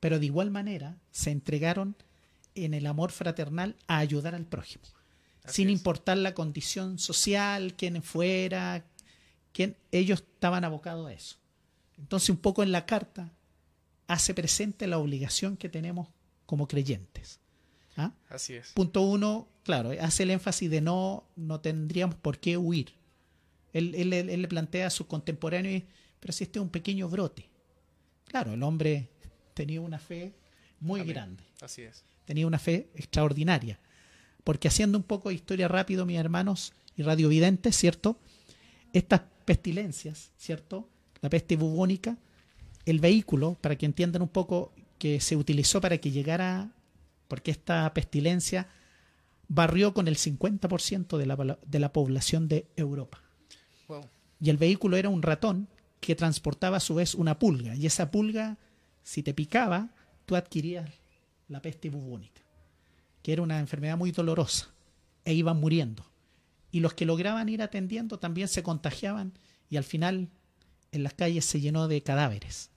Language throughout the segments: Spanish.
pero de igual manera se entregaron en el amor fraternal a ayudar al prójimo, sin importar la condición social, quién fuera, quién, ellos estaban abocados a eso. Entonces, un poco en la carta hace presente la obligación que tenemos como creyentes. ¿Ah? Así es. Punto uno, claro, hace el énfasis de no, no tendríamos por qué huir. Él, él, él le plantea a sus contemporáneos, pero si este es un pequeño brote. Claro, el hombre tenía una fe muy grande. Así es. Tenía una fe extraordinaria. Porque haciendo un poco de historia rápido, mis hermanos y radiovidentes, ¿cierto? Estas pestilencias, ¿cierto? La peste bubónica, el vehículo, para que entiendan un poco, que se utilizó para que llegara, porque esta pestilencia barrió con el 50% de la, de la población de Europa. Y el vehículo era un ratón que transportaba a su vez una pulga. Y esa pulga, si te picaba, tú adquirías la peste bubónica, que era una enfermedad muy dolorosa, e iban muriendo. Y los que lograban ir atendiendo también se contagiaban y al final en las calles se llenó de cadáveres.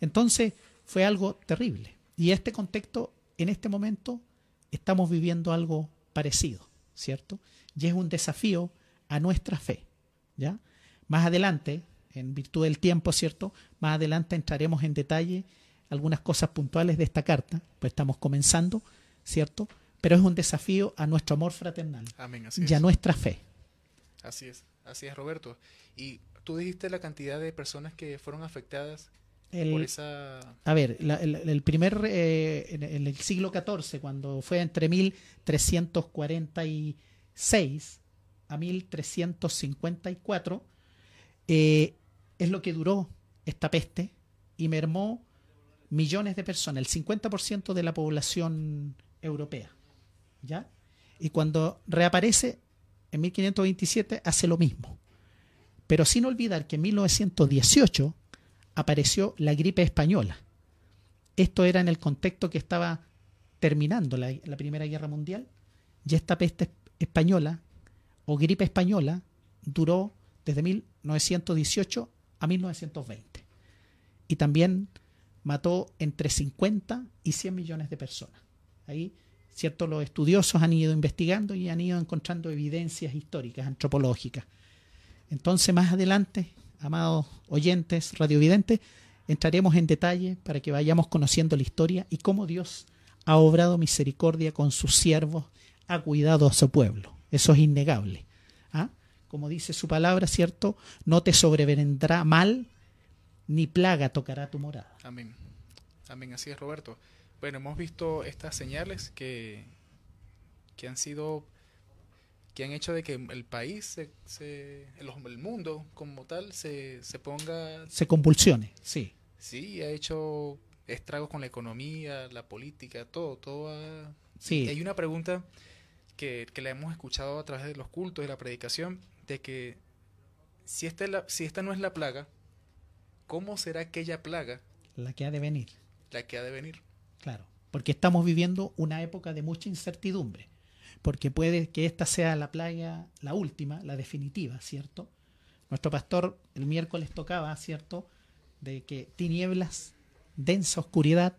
Entonces fue algo terrible. Y este contexto, en este momento, estamos viviendo algo parecido, ¿cierto? Y es un desafío a nuestra fe, ¿ya? Más adelante, en virtud del tiempo, ¿cierto? Más adelante entraremos en detalle algunas cosas puntuales de esta carta, pues estamos comenzando, ¿cierto? Pero es un desafío a nuestro amor fraternal y a nuestra fe. Así es, así es, Roberto. Y tú dijiste la cantidad de personas que fueron afectadas por esa... A ver, el, primer, eh, en, el siglo XIV, cuando fue entre 1346 a 1354, eh, es lo que duró esta peste y mermó millones de personas, el 50% de la población europea. ¿Ya? Y cuando reaparece en 1527 hace lo mismo. Pero sin olvidar que en 1918 apareció la gripe española. Esto era en el contexto que estaba terminando la, la Primera Guerra Mundial y esta peste española o gripe española duró desde 1918 a 1920. Y también mató entre 50 y 100 millones de personas. Ahí, cierto, los estudiosos han ido investigando y han ido encontrando evidencias históricas, antropológicas. Entonces, más adelante, amados oyentes, radiovidentes, entraremos en detalle para que vayamos conociendo la historia y cómo Dios ha obrado misericordia con sus siervos, ha cuidado a su pueblo. Eso es innegable. Como dice su palabra, ¿cierto? No te sobrevendrá mal ni plaga tocará tu morada. Amén. Amén, así es Roberto. Bueno, hemos visto estas señales que, que han sido, que han hecho de que el país, se, el, mundo como tal, se, se ponga... Se convulsione, sí. Sí, ha hecho estragos con la economía, la política, todo, todo Sí. hay una pregunta que, que la hemos escuchado a través de los cultos y la predicación, de que si esta, la, si esta no es la plaga, ¿cómo será aquella plaga? La que ha de venir. La que ha de venir. Claro, porque estamos viviendo una época de mucha incertidumbre, porque puede que esta sea la plaga, la última, la definitiva, ¿cierto? Nuestro pastor el miércoles tocaba, ¿cierto? De que tinieblas, densa oscuridad,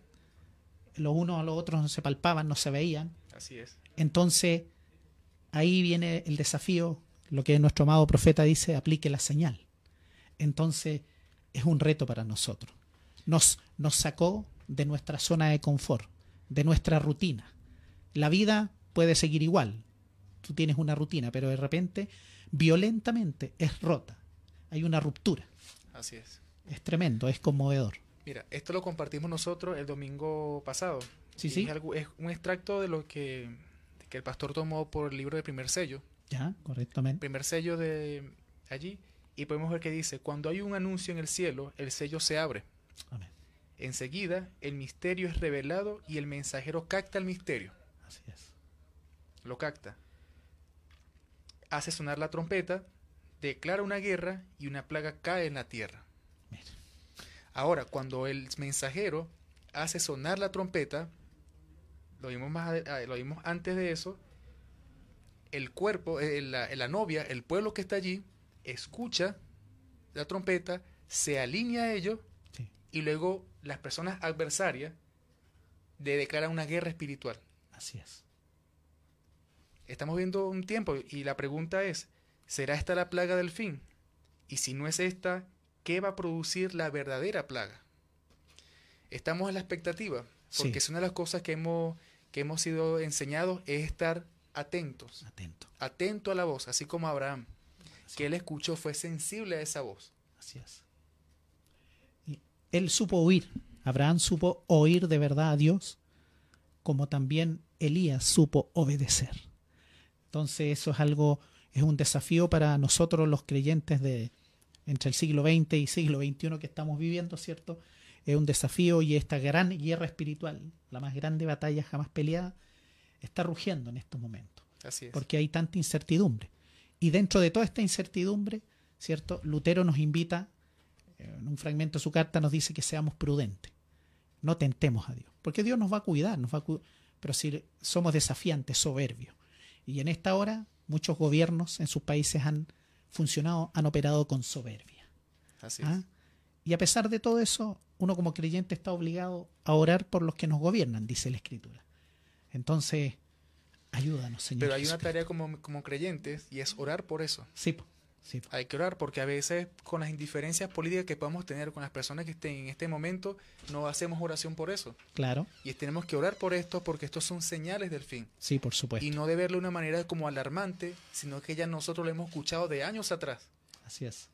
los unos a los otros no se palpaban, no se veían. Así es. Entonces, ahí viene el desafío, lo que nuestro amado profeta dice, aplique la señal. Entonces, es un reto para nosotros. Nos, nos sacó de nuestra zona de confort, de nuestra rutina. La vida puede seguir igual. Tú tienes una rutina, pero de repente, violentamente, es rota. Hay una ruptura. Así es. Es tremendo, es conmovedor. Mira, esto lo compartimos nosotros el domingo pasado. Sí, sí. Es, algo, es un extracto de lo que, que el pastor tomó por el libro de primer sello. Ya, correctamente. Primer sello de allí y podemos ver que dice, cuando hay un anuncio en el cielo, el sello se abre. Amén. Enseguida, el misterio es revelado y el mensajero capta el misterio. Así es. Lo capta. Hace sonar la trompeta, declara una guerra y una plaga cae en la tierra. Mira. Ahora, cuando el mensajero hace sonar la trompeta, lo vimos, más, lo vimos antes de eso, el cuerpo, eh, la, la novia, el pueblo que está allí, escucha la trompeta, se alinea a ello y luego las personas adversarias de declarar una guerra espiritual. Así es. Estamos viendo un tiempo y la pregunta es, ¿será esta la plaga del fin? Y si no es esta, ¿qué va a producir la verdadera plaga? Estamos en la expectativa, porque Sí. es una de las cosas que hemos, que hemos sido enseñados, es estar atentos, Atento. atento a la voz, así como Abraham, que él escuchó, fue sensible a esa voz. Así es. Y él supo oír. Abraham supo oír de verdad a Dios, como también Elías supo obedecer. Entonces eso es algo, es un desafío para nosotros los creyentes de entre el siglo XX y siglo XXI que estamos viviendo, ¿cierto? Es un desafío y esta gran guerra espiritual, la más grande batalla jamás peleada, está rugiendo en estos momentos Así es. porque hay tanta incertidumbre. Y dentro de toda esta incertidumbre, ¿cierto? Lutero nos invita, en un fragmento de su carta nos dice que seamos prudentes, no tentemos a Dios, porque Dios nos va a cuidar, nos va a cu- pero si somos desafiantes, soberbios. Y en esta hora muchos gobiernos en sus países han funcionado, han operado con soberbia. Así es. ¿ah? Y a pesar de todo eso, uno como creyente está obligado a orar por los que nos gobiernan, dice la Escritura. Entonces, ayúdanos, Señor. Pero hay una tarea como, como creyentes y es orar por eso. Sí, sí. Hay que orar porque a veces con las indiferencias políticas que podamos tener con las personas que estén en este momento, no hacemos oración por eso. claro, Y tenemos que orar por esto porque estos son señales del fin. sí, por supuesto. Y no de verlo de una manera como alarmante, sino que ya nosotros lo hemos escuchado de años atrás. Así es.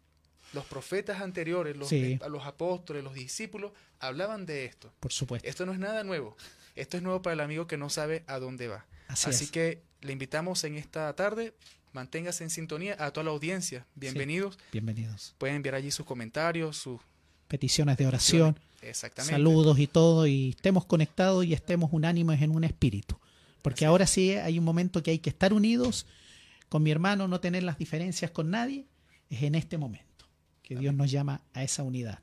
Los profetas anteriores, los, Sí. los apóstoles, los discípulos, hablaban de esto. Por supuesto. Esto no es nada nuevo. Esto es nuevo para el amigo que no sabe a dónde va. Así, Así es. que le invitamos en esta tarde, manténgase en sintonía a toda la audiencia. Bienvenidos. Bienvenidos. Pueden enviar allí sus comentarios, sus... Peticiones de oración, Exactamente. saludos y todo, y estemos conectados y estemos unánimes en un espíritu. Porque Así ahora sí hay un momento que hay que estar unidos con mi hermano, no tener las diferencias con nadie, es en este momento que Dios nos llama a esa unidad.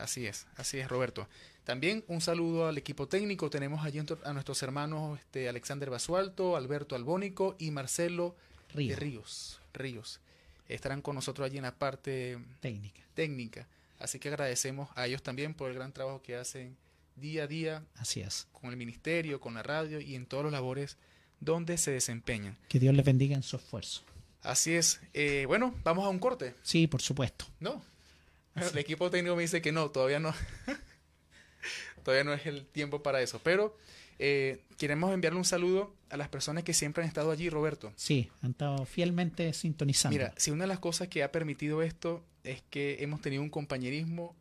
Así es, así es, Roberto. También un saludo al equipo técnico. Tenemos allí a nuestros hermanos este, Alexander Basualto, Alberto Albónico y Marcelo de Ríos. Ríos. Estarán con nosotros allí en la parte técnica. técnica. Así que agradecemos a ellos también por el gran trabajo que hacen día a día Así es. con el ministerio, con la radio y en todas las labores donde se desempeñan. Que Dios les bendiga en su esfuerzo. Así es. Eh, bueno, vamos a un corte. Sí, por supuesto. No. El equipo técnico me dice que no, todavía no. todavía no es el tiempo para eso. Pero eh, queremos enviarle un saludo a las personas que siempre han estado allí, Roberto. Sí, han estado fielmente sintonizando. Mira, si una de las cosas que ha permitido esto es que hemos tenido un compañerismo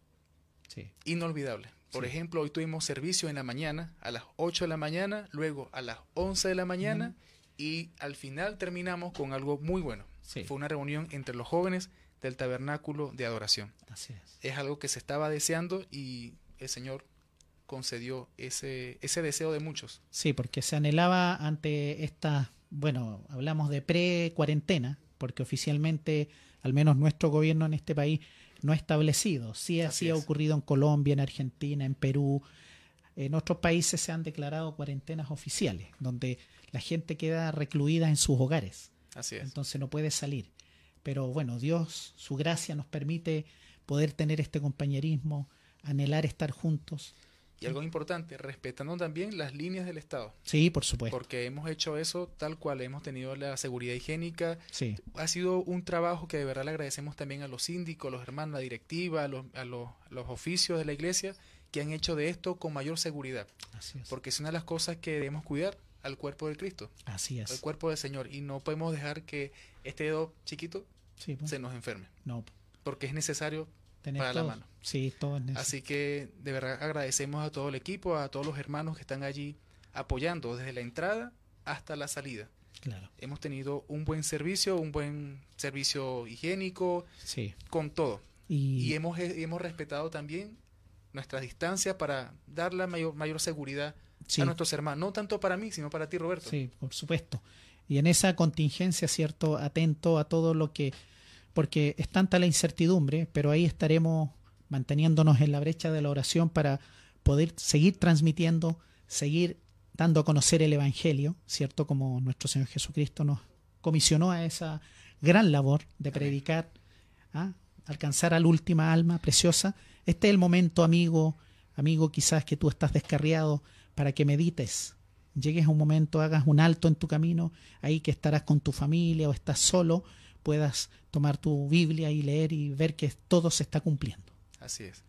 Sí, inolvidable. Por Sí. ejemplo, hoy tuvimos servicio en la mañana, a las 8 de la mañana, luego a las 11 de la mañana y al final terminamos con algo muy bueno. sí, Fue una reunión entre los jóvenes del tabernáculo de adoración. así es. es algo que se estaba deseando y el Señor concedió ese, ese deseo de muchos. Sí, porque se anhelaba ante esta, bueno, hablamos de pre-cuarentena, porque oficialmente, al menos nuestro gobierno en este país, no ha establecido. Sí, Así así ha ocurrido en Colombia, en Argentina, en Perú. En otros países se han declarado cuarentenas oficiales, donde la gente queda recluida en sus hogares. Así es. entonces no puede salir. Pero bueno, Dios, su gracia nos permite poder tener este compañerismo, anhelar estar juntos. Y algo importante, respetando también las líneas del Estado, Sí, por supuesto. porque hemos hecho eso tal cual, hemos tenido la seguridad higiénica. Sí, Ha sido un trabajo que de verdad le agradecemos también a los síndicos, a los hermanos, a la directiva, a los, a los, los oficios de la iglesia que han hecho de esto con mayor seguridad, así es. porque es una de las cosas que debemos cuidar al cuerpo de Cristo, Así al es. cuerpo del Señor, y no podemos dejar que este dedo chiquito Sí, pues, se nos enferme, no, porque es necesario tener para la mano. Sí, todo es necesario. Así que de verdad agradecemos a todo el equipo, a todos los hermanos que están allí apoyando desde la entrada hasta la salida. Claro, Hemos tenido un buen servicio, un buen servicio higiénico, sí. con todo. Y, Y hemos, y hemos respetado también nuestra distancia para dar la mayor, mayor seguridad sí, a nuestros hermanos. No tanto para mí, sino para ti, Roberto. sí, por supuesto. Y en esa contingencia, ¿cierto? Atento a todo lo que... Porque es tanta la incertidumbre, pero ahí estaremos manteniéndonos en la brecha de la oración para poder seguir transmitiendo, seguir dando a conocer el Evangelio, ¿cierto? Como nuestro Señor Jesucristo nos comisionó a esa gran labor de predicar, ¿ah? alcanzar a la última alma preciosa. Este es el momento, amigo, amigo, quizás que tú estás descarriado, para que medites. Llegues a un momento, hagas un alto en tu camino, ahí que estarás con tu familia o estás solo, puedas tomar tu Biblia y leer y ver que todo se está cumpliendo. Así es.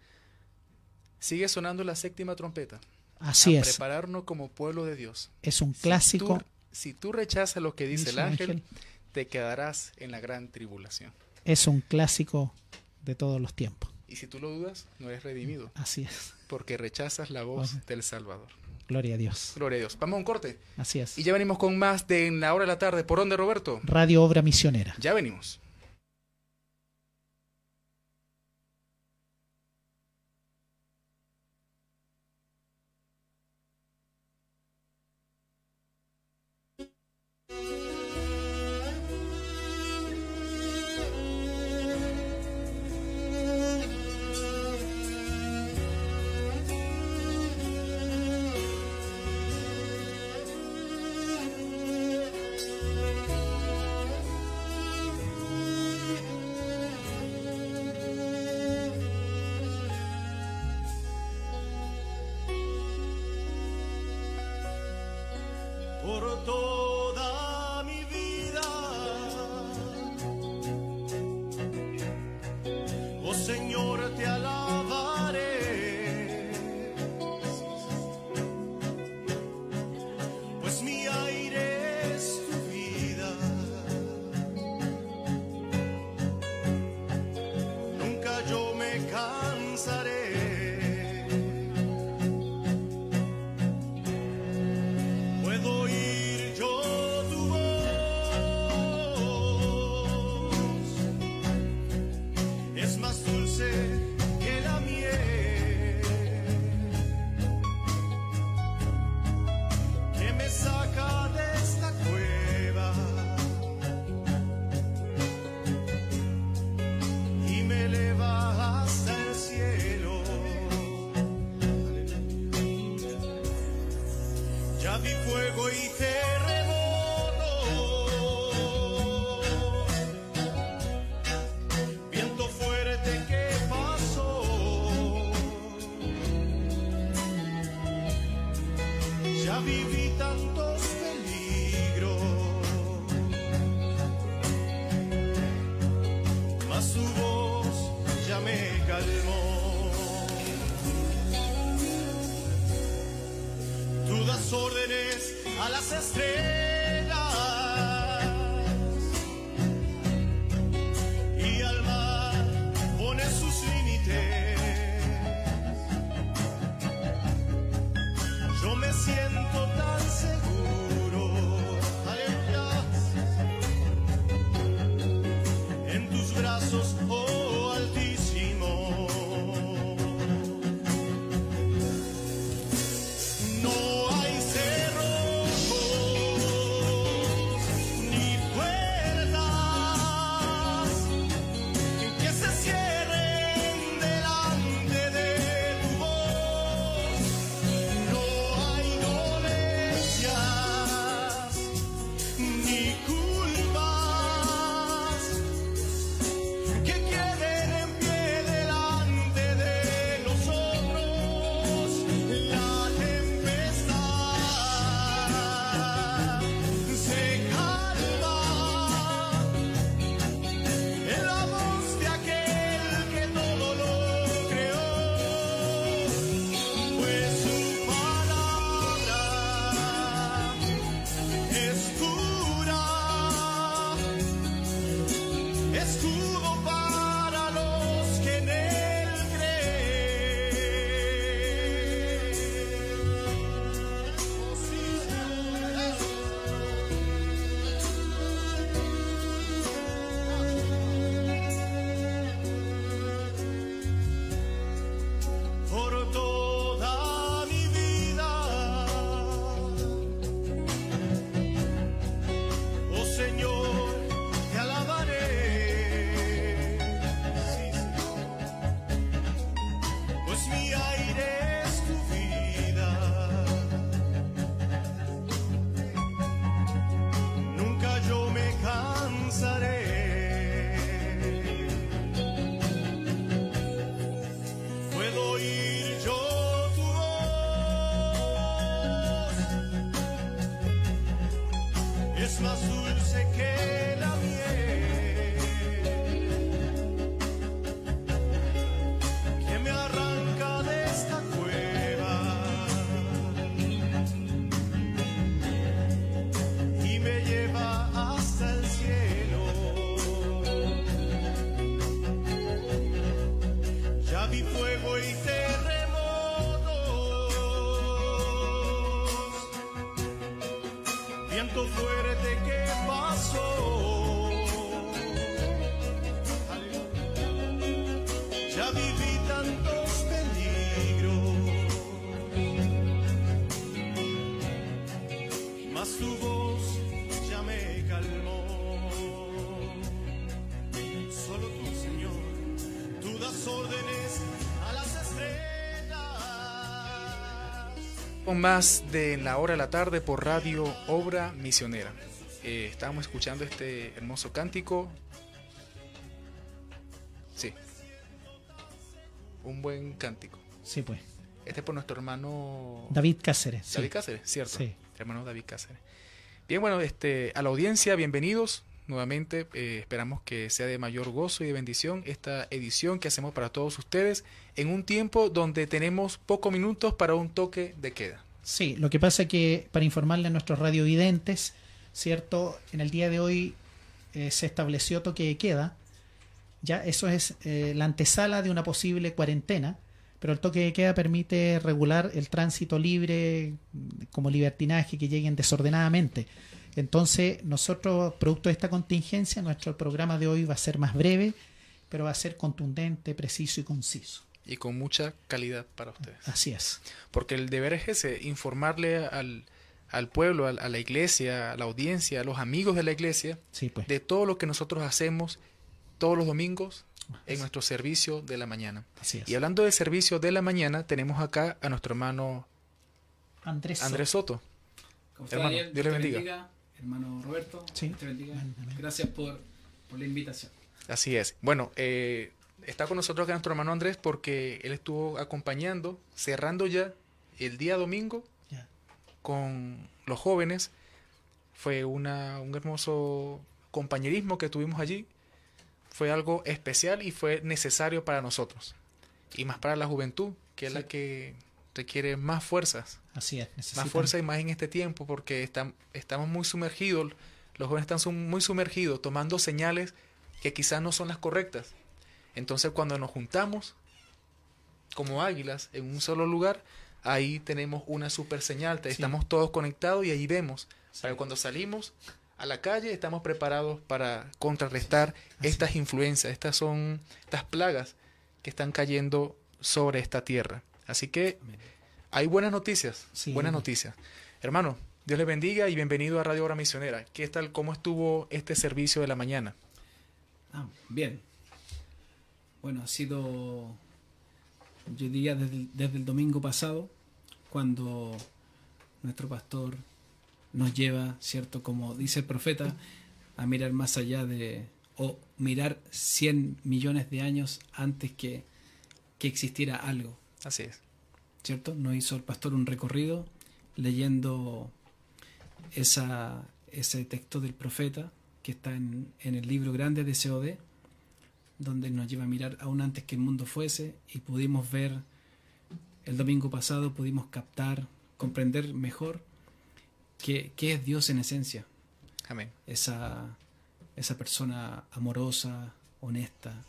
Sigue sonando la séptima trompeta. Así a es. Prepararnos como pueblo de Dios. Es un clásico. Si tú, si tú rechazas lo que dice, Dice el ángel, ángel. te quedarás en la gran tribulación. Es un clásico de todos los tiempos. Y si tú lo dudas, no eres redimido, Así es. porque rechazas la voz del Salvador. Gloria a Dios. Gloria a Dios. Vamos a un corte. Así es. Y ya venimos con más de En la hora de la tarde. ¿Por dónde, Roberto? Radio Obra Misionera. Ya venimos. Con más de la hora de la tarde por Radio Obra Misionera. Eh, estábamos escuchando este hermoso cántico. Sí. Un buen cántico. Sí, pues. Este es por nuestro hermano David Cáceres. sí. David Cáceres, ¿cierto? Sí. Hermano David Cáceres. Bien, bueno, este, a la audiencia, bienvenidos nuevamente. eh, esperamos que sea de mayor gozo y de bendición esta edición que hacemos para todos ustedes en un tiempo donde tenemos pocos minutos para un toque de queda. Sí, lo que pasa que para informarle a nuestros radiovidentes, ¿cierto? En el día de hoy eh, se estableció toque de queda. Ya eso es eh, la antesala de una posible cuarentena, pero el toque de queda permite regular el tránsito libre como libertinaje que lleguen desordenadamente. Entonces, nosotros, producto de esta contingencia, nuestro programa de hoy va a ser más breve, pero va a ser contundente, preciso y conciso. Y con mucha calidad para ustedes. Así es. Porque el deber es ese, informarle al, al pueblo, a, la iglesia, a la audiencia, a los amigos de la iglesia, Sí, pues. de todo lo que nosotros hacemos todos los domingos en nuestro servicio de la mañana. Así es. Y hablando de servicio de la mañana, tenemos acá a nuestro hermano Andrés. Andrés Soto. ¿Cómo está, Hermano, Daniel? Dios le te bendiga. Hermano Roberto, Sí. Te bendiga. Gracias por, por la invitación. Así es. Bueno, eh, está con nosotros acá nuestro hermano Andrés porque él estuvo acompañando, cerrando ya el día domingo con los jóvenes. Fue una, un hermoso compañerismo que tuvimos allí. Fue algo especial y fue necesario para nosotros. Y más para la juventud, que es la que requiere más fuerzas. Así es. necesitan- Más fuerza y más en este tiempo porque están, estamos muy sumergidos, los jóvenes están muy sumergidos, tomando señales que quizás no son las correctas. Entonces cuando nos juntamos como águilas en un solo lugar, ahí tenemos una super señal, Sí. estamos todos conectados y ahí vemos. Para cuando salimos a la calle estamos preparados para contrarrestar estas influencias, estas son estas plagas que están cayendo sobre esta tierra. Así que hay buenas noticias, Sí. buenas noticias. Hermano, Dios le bendiga y bienvenido a Radio Hora Misionera. ¿Qué tal, cómo estuvo este servicio de la mañana? Ah, bien. Bueno, ha sido, yo diría, desde, el- desde el domingo pasado, cuando nuestro pastor nos lleva, ¿cierto? Como dice el profeta, a mirar más allá de, o mirar 100 millones de años antes que, que existiera algo. Así es. ¿Cierto? Nos hizo el pastor un recorrido leyendo esa, ese texto del profeta que está en, en el libro grande de COD, donde nos lleva a mirar aún antes que el mundo fuese y pudimos ver el domingo pasado, pudimos captar, comprender mejor qué, qué es Dios en esencia, Amén. esa, esa persona amorosa, honesta,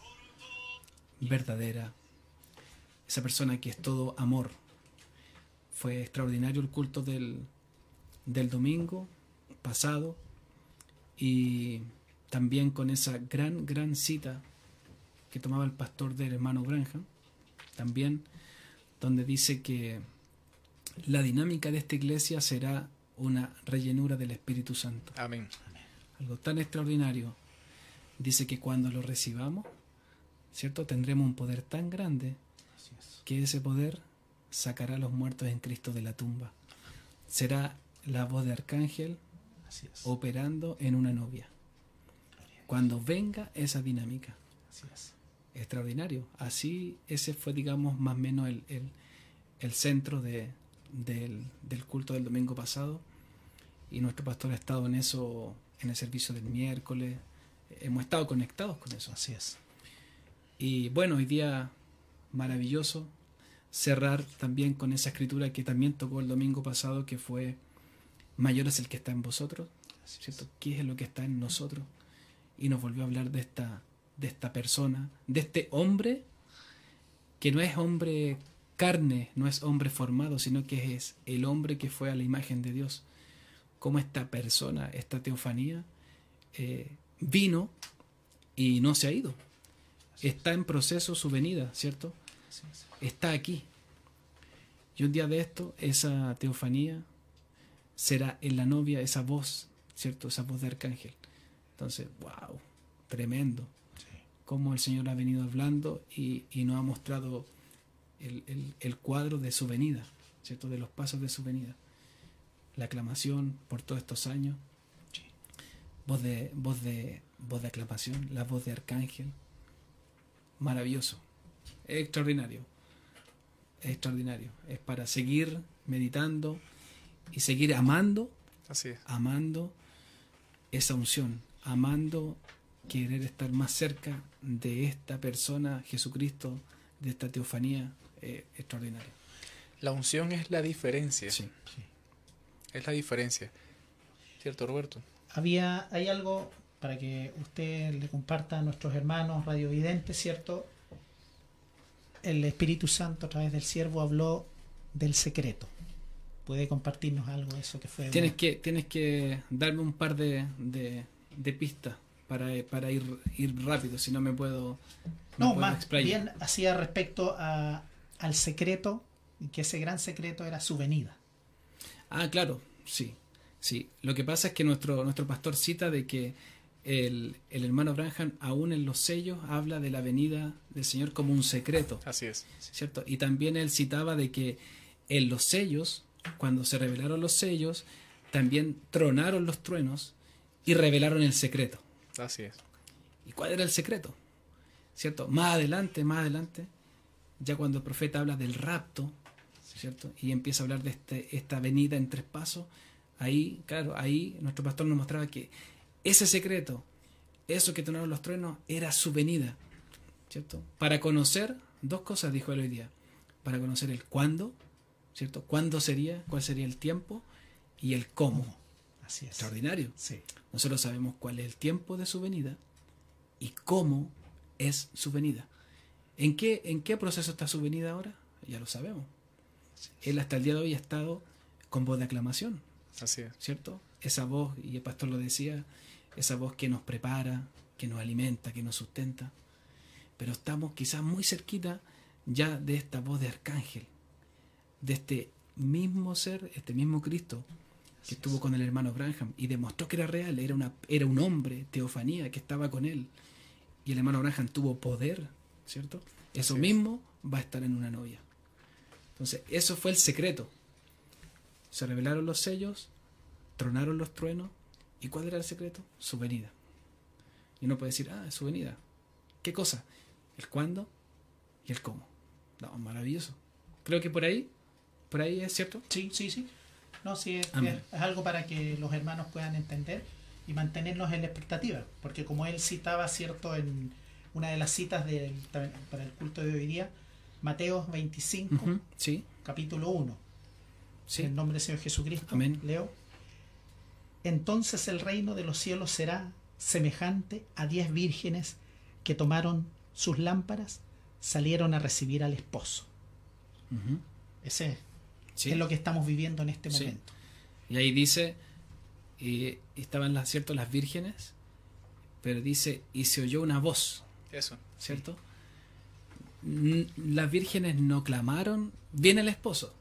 verdadera, esa persona que es todo amor. Fue extraordinario el culto del, del domingo pasado y también con esa gran, gran cita que tomaba el pastor del hermano Branham, también donde dice que la dinámica de esta iglesia será una rellenura del Espíritu Santo Amén. algo tan extraordinario, dice que cuando lo recibamos, ¿cierto? Tendremos un poder tan grande que ese poder sacará a los muertos en Cristo de la tumba. Será la voz de arcángel Así es. operando en una novia. Cuando venga esa dinámica, Así es. extraordinario. Así ese fue, digamos, más o menos el, el- el centro de- del, del culto del domingo pasado. y nuestro pastor ha estado en eso, en el servicio del miércoles. Hemos estado conectados con eso. Así es. Y bueno, hoy día maravilloso cerrar también con esa escritura que también tocó el domingo pasado, que fue mayor es el que está en vosotros, ¿cierto? ¿Qué es lo que está en nosotros? Y nos volvió a hablar de esta, de esta persona, de este hombre que no es hombre carne, no es hombre formado, sino que es el hombre que fue a la imagen de Dios. Como esta persona, esta teofanía, eh, vino y no se ha ido. Está en proceso su venida, ¿cierto? Está aquí. Y un día de esto, esa teofanía será en la novia esa voz, ¿cierto? Esa voz de arcángel. Entonces, wow, tremendo. Cómo el Señor ha venido hablando y, y nos ha mostrado el, el- el cuadro de su venida, ¿cierto? De los pasos de su venida. La aclamación por todos estos años. Voz de, voz de, voz de aclamación, la voz de arcángel. Maravilloso. Extraordinario. Extraordinario. Es para seguir meditando y seguir amando Así es. amando esa unción, amando querer estar más cerca de esta persona, Jesucristo, de esta teofanía eh, extraordinaria. La unción es la diferencia. Sí. Es la diferencia. ¿Cierto, Roberto? Había, hay algo para que usted le comparta a nuestros hermanos radiovidentes, ¿cierto? El Espíritu Santo a través del siervo habló del secreto. ¿Puede compartirnos algo de eso que fue? Tienes que, tienes que darme un par de, de, de pistas para, para ir, ir rápido, si no me puedo... me No, puedo más explayar. bien hacía respecto a, al secreto, y que ese gran secreto era su venida. Ah, claro, sí, sí. Lo que pasa es que nuestro, nuestro pastor cita de que el, el hermano Branham, aún en los sellos, habla de la venida del Señor como un secreto. Así es. ¿cierto? Y también él citaba de que en los sellos, cuando se revelaron los sellos, también tronaron los truenos y revelaron el secreto. Así es. ¿Y cuál era el secreto? ¿Cierto? Más adelante, más adelante, ya cuando el profeta habla del rapto, ¿cierto? Y empieza a hablar de este, esta venida en tres pasos, ahí, claro, ahí nuestro pastor nos mostraba que ese secreto, eso que tronaron los truenos, era su venida, ¿cierto? Para conocer, dos cosas dijo él hoy día, para conocer el cuándo, ¿cierto? ¿Cuándo sería? ¿Cuál sería el tiempo? Y el cómo. Así es. Extraordinario. Sí. Nosotros sabemos cuál es el tiempo de su venida y cómo es su venida. ¿En qué, ¿En qué proceso está su venida ahora? Ya lo sabemos. Él hasta el día de hoy ha estado con voz de aclamación, Así es. ¿cierto? Esa voz, y el pastor lo decía, esa voz que nos prepara, que nos alimenta, que nos sustenta. Pero estamos quizás muy cerquita ya de esta voz de arcángel, de este mismo ser, este mismo Cristo que estuvo con el hermano Branham y demostró que era real, era, una, era un hombre, teofanía, que estaba con él. Y el hermano Branham tuvo poder, ¿cierto? Eso Así es. mismo va a estar en una novia. Entonces, eso fue el secreto. Se revelaron los sellos, tronaron los truenos, ¿y cuál era el secreto? Su venida. Y uno puede decir, ah, es su venida. ¿Qué cosa? El cuándo y el cómo. No, maravilloso. Creo que por ahí, por ahí es cierto. Sí, sí, sí. No, sí, es, algo para que los hermanos puedan entender y mantenernos en la expectativa. Porque como él citaba, ¿cierto? En una de las citas del, para el culto de hoy día, Mateo 25, Ujú, Sí, capítulo 1. sí. En el nombre del Señor Jesucristo. Amén. Leo. Entonces el reino de los cielos será semejante a diez vírgenes que tomaron sus lámparas, salieron a recibir al esposo. Ese sí. es lo que estamos viviendo en este Sí. momento. Y ahí dice, y estaban las, ¿cierto? las vírgenes, pero dice, y se oyó una voz, Eso. ¿cierto? Las vírgenes no clamaron, viene el esposo.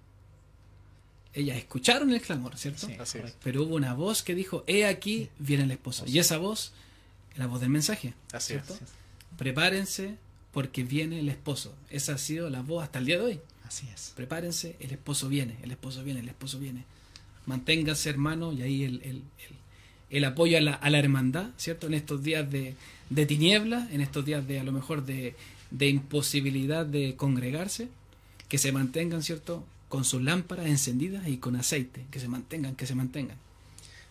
Ellas escucharon el clamor, ¿cierto? Sí, Así es. Pero hubo una voz que dijo, he aquí, viene el esposo. Y esa voz, la voz del mensaje, Así ¿cierto? es. Prepárense porque viene el esposo. Esa ha sido la voz hasta el día de hoy. Así es. Prepárense, el esposo viene, el esposo viene, el esposo viene. Manténganse, hermano, y ahí el, el- el- el apoyo a la, a la hermandad, ¿cierto? En estos días de, de tiniebla, en estos días de a lo mejor de, de imposibilidad de congregarse, que se mantengan, ¿cierto? Con sus lámparas encendidas y con aceite, que se mantengan, que se mantengan.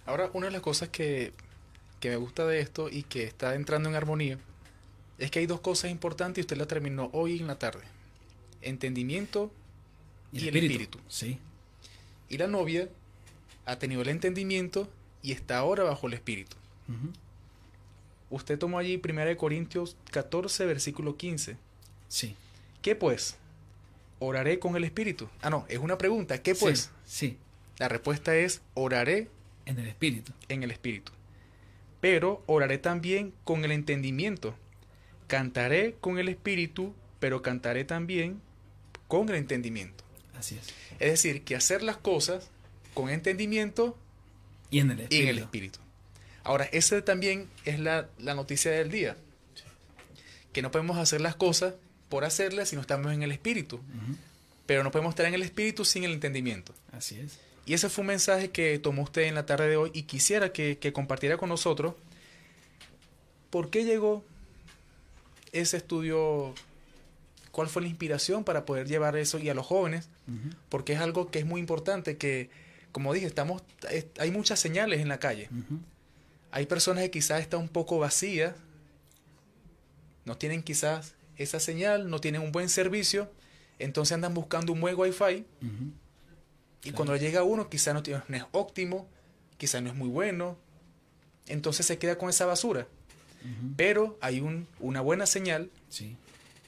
Ahora, una de las cosas que, que me gusta de esto y que está entrando en armonía es que hay dos cosas importantes y usted la terminó hoy en la tarde. Entendimiento y, el espíritu. Sí, Y la novia ha tenido el entendimiento y está ahora bajo el espíritu. Usted tomó allí 1 Corintios 14, versículo 15. sí. ¿Qué pues? Oraré con el espíritu. Ah, no, es una pregunta. ¿Qué pues? Sí, sí, La respuesta es oraré en el espíritu. en el espíritu. Pero oraré también con el entendimiento. Cantaré con el espíritu, pero cantaré también con el entendimiento. Así es. Es decir, que hacer las cosas con entendimiento Y en el y espíritu. en el espíritu. Ahora, esa también es la, la noticia del día. Que no podemos hacer las cosas por hacerlas si no estamos en el espíritu. Pero no podemos estar en el espíritu sin el entendimiento. Así es. Y ese fue un mensaje que tomó usted en la tarde de hoy y quisiera que, que compartiera con nosotros. ¿Por qué llegó ese estudio? ¿Cuál fue la inspiración para poder llevar eso y a los jóvenes? Porque es algo que es muy importante que, como dije, estamos, es- hay muchas señales en la calle. Hay personas que quizás están un poco vacías, no tienen quizás esa señal, no tienen un buen servicio, entonces andan buscando un buen wifi ujú. y cuando llega uno quizás no, tiene- no es óptimo, quizás no es muy bueno, entonces se queda con esa basura. Pero hay un, una buena señal Sí,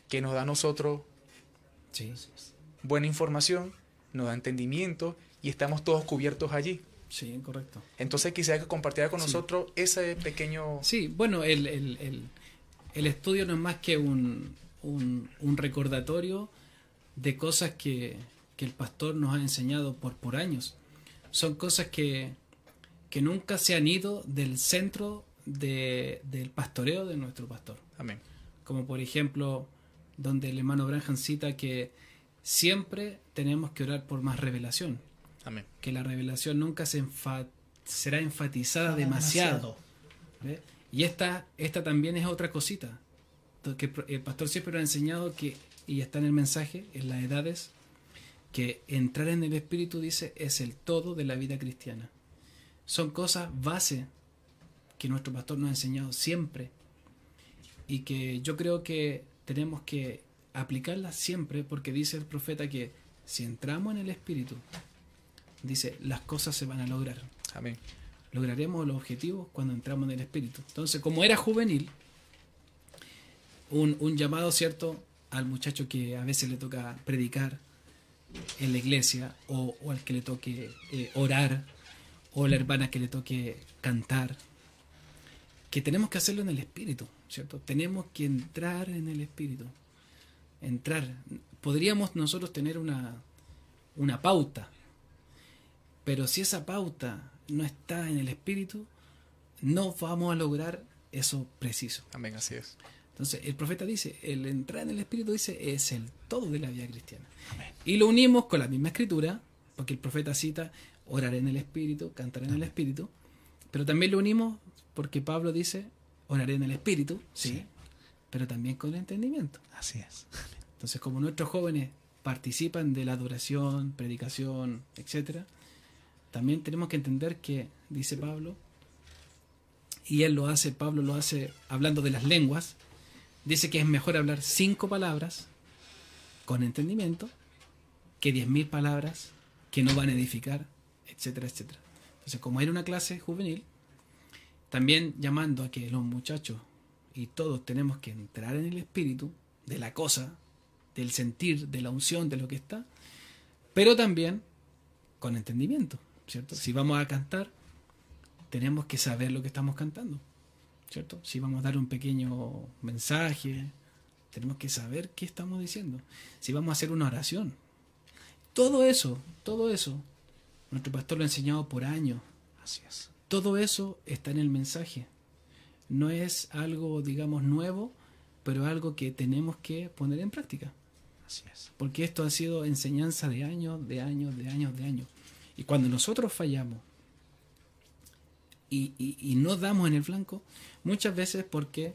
que nos da a nosotros sí, buena información, nos da entendimiento y estamos todos cubiertos allí. sí, correcto. Entonces quisiera que compartiera con Sí. nosotros ese pequeño... Sí, bueno, el, el, el, el estudio no es más que un, un, un recordatorio de cosas que, que el pastor nos ha enseñado por, por años. Son cosas que, que nunca se han ido del centro de, del pastoreo de nuestro pastor. Amén. Como por ejemplo, donde el hermano Branham cita que siempre tenemos que orar por más revelación. Amén. Que la revelación nunca se enfa- será enfatizada Ah, demasiado. ¿Ve? Y esta, esta también es otra cosita. Que el pastor siempre nos ha enseñado que, y está en el mensaje, en las edades, que entrar en el Espíritu, dice, es el todo de la vida cristiana. Son cosas base que nuestro pastor nos ha enseñado siempre y que yo creo que tenemos que aplicarlas siempre porque dice el profeta que si entramos en el Espíritu, dice, las cosas se van a lograr Amén. lograremos los objetivos cuando entramos en el espíritu. Entonces, como era juvenil, un, un llamado, ¿cierto?, al muchacho que a veces le toca predicar en la iglesia, o, al que le toque eh, orar, o la hermana que le toque cantar, que tenemos que hacerlo en el espíritu, ¿cierto? Tenemos que entrar en el espíritu. Entrar. Podríamos nosotros tener una, una pauta, pero si esa pauta no está en el espíritu, no vamos a lograr eso preciso. Amén, así es. Entonces, el profeta dice, el entrar en el espíritu dice es el todo de la vida cristiana. Y lo unimos con la misma escritura, porque el profeta cita, oraré en el espíritu, cantaré en el espíritu, pero también lo unimos porque Pablo dice, oraré en el espíritu, sí, Sí. pero también con el entendimiento. Así es. Entonces, como nuestros jóvenes participan de la adoración, predicación, etcétera, también tenemos que entender que, dice Pablo, y él lo hace, Pablo lo hace hablando de las lenguas, dice que es mejor hablar cinco palabras con entendimiento que diez mil palabras que no van a edificar, etcétera, etcétera. Entonces, como era una clase juvenil, también llamando a que los muchachos y todos tenemos que entrar en el espíritu de la cosa, del sentir, de la unción, de lo que está, pero también con entendimiento, ¿cierto? Si vamos a cantar, tenemos que saber lo que estamos cantando, ¿cierto? Si vamos a dar un pequeño mensaje, tenemos que saber qué estamos diciendo. Si vamos a hacer una oración, todo eso, todo eso, nuestro pastor lo ha enseñado por años, Así es. todo eso está en el mensaje. No es algo, digamos, nuevo, pero algo que tenemos que poner en práctica. Así es. Porque esto ha sido enseñanza de años, de años, de años, de años. Y cuando nosotros fallamos y, y, y no damos en el flanco, muchas veces porque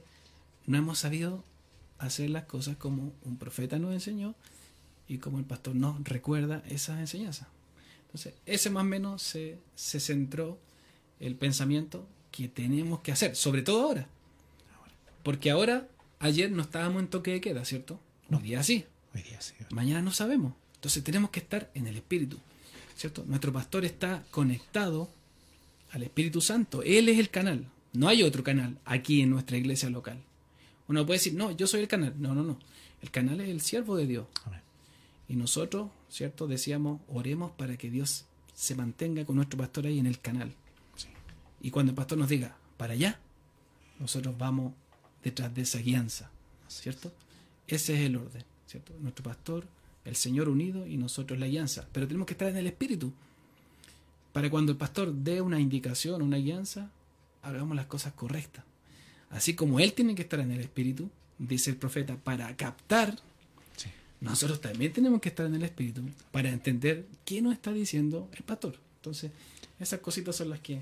no hemos sabido hacer las cosas como un profeta nos enseñó y como el pastor nos recuerda esas enseñanzas. Entonces, ese más o menos se, se centró el pensamiento que tenemos que hacer, sobre todo ahora. Porque ahora, ayer no estábamos en toque de queda, ¿cierto? No. Hoy día sí, Hoy día sí. mañana no sabemos. Entonces tenemos que estar en el Espíritu, ¿cierto? Nuestro pastor está conectado al Espíritu Santo. Él es el canal. No hay otro canal aquí en nuestra iglesia local. Uno puede decir, no, yo soy el canal. No, no, no. El canal es el siervo de Dios. Amén. Y nosotros, ¿cierto? Decíamos, oremos para que Dios se mantenga con nuestro pastor ahí en el canal. Sí. Y cuando el pastor nos diga, para allá, nosotros vamos detrás de esa guianza, ¿cierto? Ese es el orden, ¿cierto? Nuestro pastor, el Señor unido y nosotros la guianza. Pero tenemos que estar en el Espíritu. Para cuando el pastor dé una indicación, una guianza, hagamos las cosas correctas. Así como Él tiene que estar en el Espíritu, dice el profeta, para captar, Sí. nosotros también tenemos que estar en el Espíritu para entender qué nos está diciendo el pastor. Entonces, esas cositas son las que,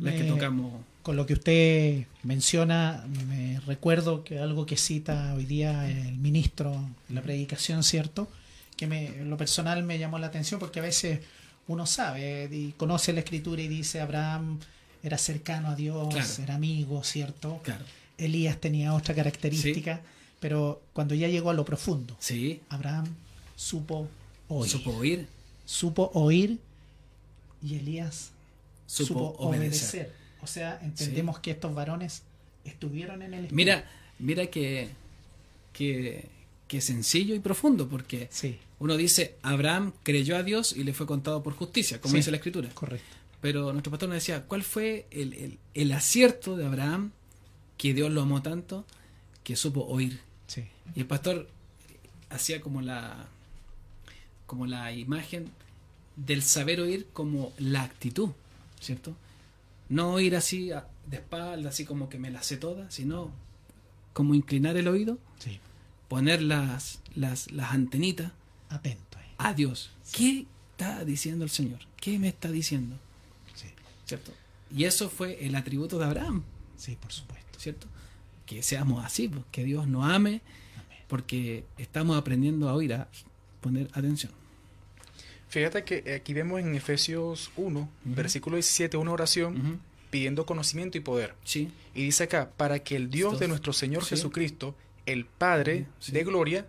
las que Me- tocamos. Con lo que usted menciona, me recuerdo que algo que cita hoy día el ministro en la predicación, ¿cierto? Que me, lo personal me llamó la atención porque a veces uno sabe y conoce la escritura y dice Abraham era cercano a Dios, Claro. era amigo, ¿cierto? Claro. Elías tenía otra característica, pero cuando ya llegó a lo profundo, Sí, Abraham supo oír, supo oír, supo oír y Elías supo, supo, obedecer. obedecer. O sea, entendemos que estos varones estuvieron en el espíritu. Mira, mira que, que, que sencillo y profundo, porque Sí, uno dice, Abraham creyó a Dios y le fue contado por justicia, como Sí. dice la escritura. correcto. Pero nuestro pastor nos decía, ¿cuál fue el, el- el acierto de Abraham que Dios lo amó tanto que supo oír? Sí, Y el pastor hacía como la como la imagen del saber oír como la actitud, ¿cierto? No oír así de espalda, así como que me la sé toda, sino como inclinar el oído, sí. Poner las, las, las antenitas Atento ahí. a Dios. ¿Qué está diciendo el Señor? ¿Qué me está diciendo? Sí, ¿Cierto? Y eso fue el atributo de Abraham, sí, por supuesto. ¿cierto? Que seamos así, pues, que Dios nos ame, Amén. porque estamos aprendiendo a oír, a poner atención. Fíjate que aquí vemos en Efesios 1, Ujú. versículo 17, una oración pidiendo conocimiento y poder. Sí, Y dice acá, para que el Dios Estos- de nuestro Señor sí. Jesucristo, el Padre Sí. de gloria,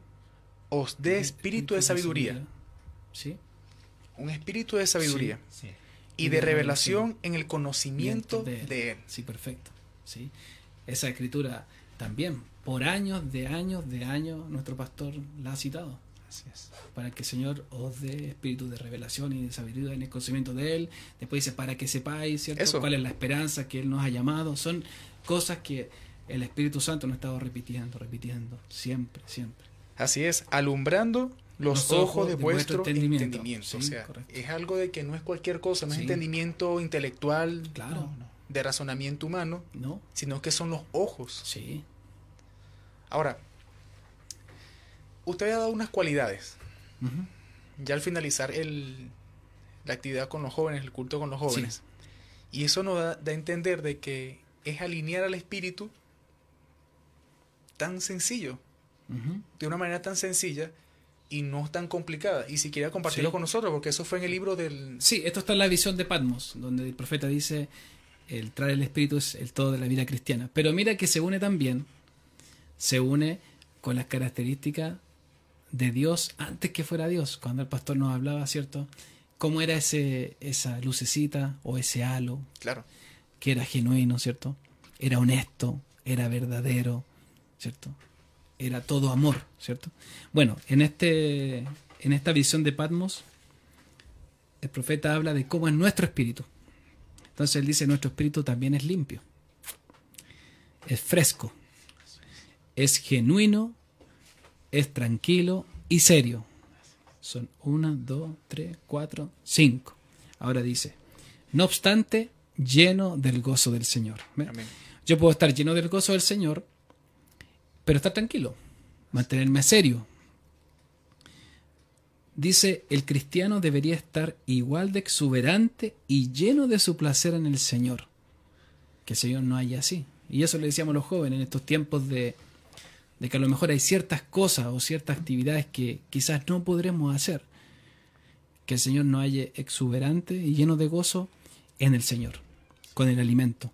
os dé espíritu de sabiduría. Sí, Un espíritu de sabiduría Sí, y de revelación en el conocimiento de él. de Él. sí, perfecto. Sí. Esa escritura también, por años, de años, de años, nuestro pastor la ha citado. así es. para que el Señor os dé espíritu de revelación y de sabiduría en el conocimiento de Él. Después dice, para que sepáis, ¿cierto? Eso. ¿Cuál es la esperanza que Él nos ha llamado? Son cosas que el Espíritu Santo nos ha estado repitiendo, repitiendo, siempre, siempre. Así es, alumbrando los, Los ojos, ojos de, vuestro vuestro entendimiento. entendimiento. o sea, correcto. es algo de que no es cualquier cosa, no es entendimiento intelectual Claro, No, no. de razonamiento humano, ¿no? sino que son los ojos. Sí, Ahora, usted ha dado unas cualidades. Ya al finalizar el, la actividad con los jóvenes, el culto con los jóvenes. Y eso nos da, da a entender de que es alinear al espíritu tan sencillo, de una manera tan sencilla y no tan complicada. Y si quiera compartirlo Sí. con nosotros, porque eso fue en el libro del... Sí, esto está en la visión de Patmos, donde el profeta dice, el traer el espíritu es el todo de la vida cristiana. Pero mira que se une también, se une con las características de Dios antes que fuera Dios, cuando el pastor nos hablaba, ¿cierto? Cómo era ese, esa lucecita o ese halo, Claro. que era genuino, ¿cierto? Era honesto, era verdadero, ¿cierto? Era todo amor, ¿cierto? Bueno, en este en esta visión de Patmos el profeta habla de cómo es nuestro espíritu. Entonces él dice, nuestro espíritu también es limpio. Es fresco. Es genuino, es tranquilo y serio. Son una, dos, tres, cuatro, cinco. Ahora dice, no obstante, lleno del gozo del Señor. Yo puedo estar lleno del gozo del Señor, pero estar tranquilo, mantenerme serio. Dice, el cristiano debería estar igual de exuberante y lleno de su placer en el Señor. Que el Señor no haya así. Y eso le decíamos a los jóvenes en estos tiempos de, que a lo mejor hay ciertas cosas o ciertas actividades que quizás no podremos hacer. Que el Señor no haya exuberante y lleno de gozo en el Señor. con el alimento.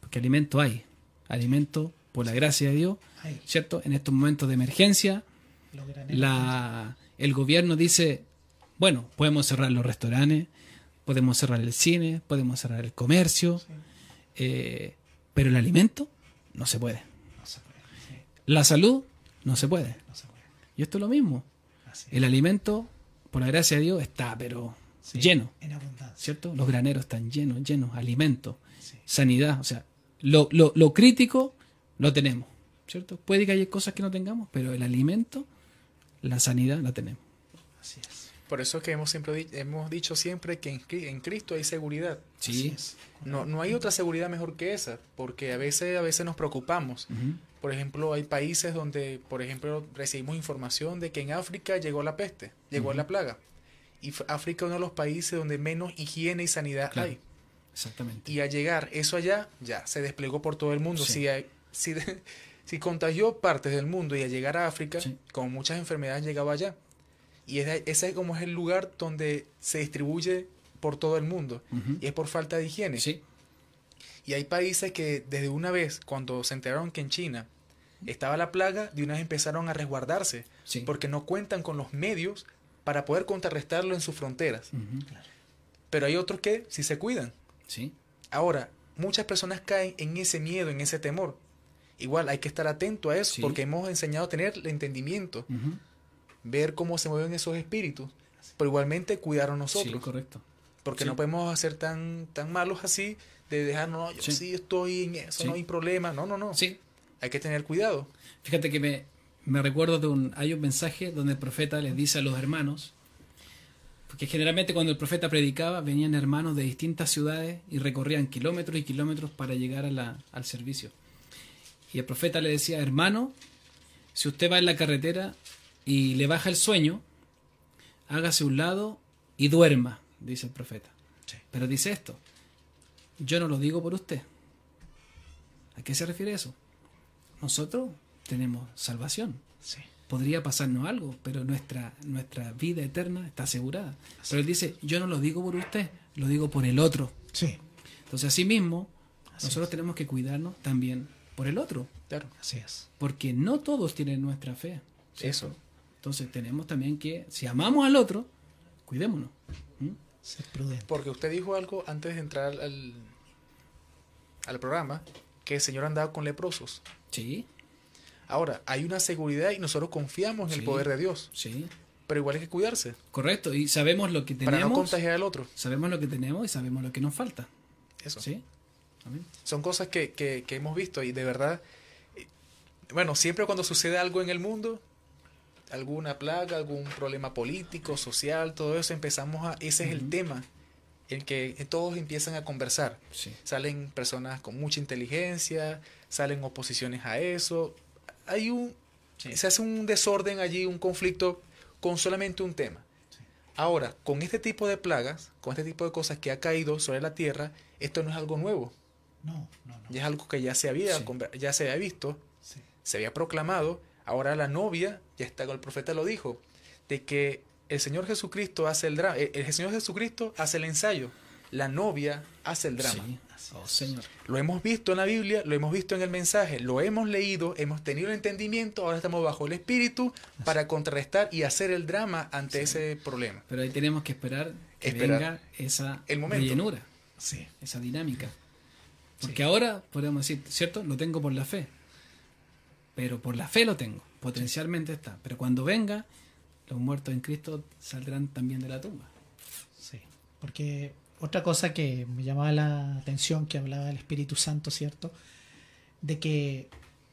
Porque alimento hay. Alimento, por la gracia de Dios, ¿cierto? En estos momentos de emergencia, la, el gobierno dice, bueno, podemos cerrar los restaurantes, podemos cerrar el cine, podemos cerrar el comercio, Sí, eh, pero el alimento no se puede. no se puede. Sí, La salud no se puede. no se puede. Y esto es lo mismo. El alimento, por la gracia de Dios, está, pero Sí, lleno, En abundancia. ¿cierto? Los graneros están llenos, llenos, alimento, sanidad, o sea, lo, lo, lo crítico lo tenemos, ¿cierto? Puede que haya cosas que no tengamos, pero el alimento, la sanidad la tenemos. Así es. Por eso es que hemos siempre hemos dicho siempre que en, Cri- en Cristo hay seguridad. Es. No, no hay otra seguridad mejor que esa, porque a veces, a veces nos preocupamos. Por ejemplo, hay países donde, por ejemplo, recibimos información de que en África llegó la peste, llegó la plaga. Y África es uno de los países donde menos higiene y sanidad Claro. hay. Exactamente. Y al llegar eso allá, ya se desplegó por todo el mundo. Sí. Si, hay- si, si contagió partes del mundo y al llegar a África, Sí. con muchas enfermedades llegaba allá. Y ese, ese es como es el lugar donde se distribuye por todo el mundo. Y es por falta de higiene. Sí, Y hay países que desde una vez, cuando se enteraron que en China estaba la plaga, de una vez empezaron a resguardarse, sí. porque no cuentan con los medios para poder contrarrestarlo en sus fronteras. Pero hay otros que sí se cuidan. Sí, Ahora, muchas personas caen en ese miedo, en ese temor. Igual hay que estar atento a eso, Sí. porque hemos enseñado a tener el entendimiento, ver cómo se mueven esos espíritus, pero igualmente cuidar a sí, nosotros, correcto. porque sí. no podemos ser tan, tan malos así de dejarnos, no, yo Sí. estoy en eso, no hay problema, no, no, no, Sí, hay que tener cuidado. Fíjate que me, me recuerdo de un, hay un mensaje donde el profeta les dice a los hermanos, porque generalmente cuando el profeta predicaba venían hermanos de distintas ciudades y recorrían kilómetros y kilómetros para llegar a la- al servicio. Y el profeta le decía, hermano, si usted va en la carretera y le baja el sueño, hágase un lado y duerma, dice el profeta. Sí. Pero dice esto, yo no lo digo por usted. ¿A qué se refiere eso? Nosotros tenemos salvación. Sí. Podría pasarnos algo, pero nuestra, nuestra vida eterna está asegurada. Pero él dice, yo no lo digo por usted, lo digo por el otro. Sí. Entonces, asimismo, Así nosotros es. tenemos que cuidarnos también por el otro, Claro, Así es. porque no todos tienen nuestra fe. ¿cierto? eso. Entonces tenemos también que, si amamos al otro, cuidémonos. ¿Mm? Ser prudente. Porque usted dijo algo antes de entrar al, al programa, que el Señor andaba con leprosos. Sí, Ahora, hay una seguridad y nosotros confiamos en Sí. el poder de Dios, sí, pero igual hay que cuidarse correcto. Y sabemos lo que para no tenemos, contagiar al otro. sabemos lo que tenemos y sabemos lo que nos falta. Eso. ¿Sí? Amén. Son cosas que, que, que hemos visto y de verdad, bueno, siempre cuando sucede algo en el mundo, alguna plaga, algún problema político, social, todo eso, empezamos a, ese es el tema en que todos empiezan a conversar. Sí. Salen personas con mucha inteligencia, salen oposiciones a eso. Hay un, Sí. se hace un desorden allí, un conflicto con solamente un tema. Ahora, con este tipo de plagas, con este tipo de cosas que ha caído sobre la tierra, esto no es algo nuevo. No, no, no. Ya es algo que ya se había, Sí. ya se había visto, Sí. se había proclamado. Ahora la novia, ya está, el profeta lo dijo, de que el Señor Jesucristo hace el drama. El Señor Jesucristo hace el ensayo. La novia hace el drama. Sí. Oh, Señor. Lo hemos visto en la Biblia, lo hemos visto en el mensaje, lo hemos leído, hemos tenido el entendimiento, ahora estamos bajo el Espíritu para contrarrestar y hacer el drama ante ese problema. Pero ahí tenemos que esperar que Esperar. venga esa El momento. llenura, Sí. esa dinámica. Porque ahora podemos decir, ¿cierto? Lo tengo por la fe. Pero por la fe lo tengo. Potencialmente está. Pero cuando venga, los muertos en Cristo saldrán también de la tumba. Sí, porque otra cosa que me llamaba la atención que hablaba del Espíritu Santo, ¿cierto? De que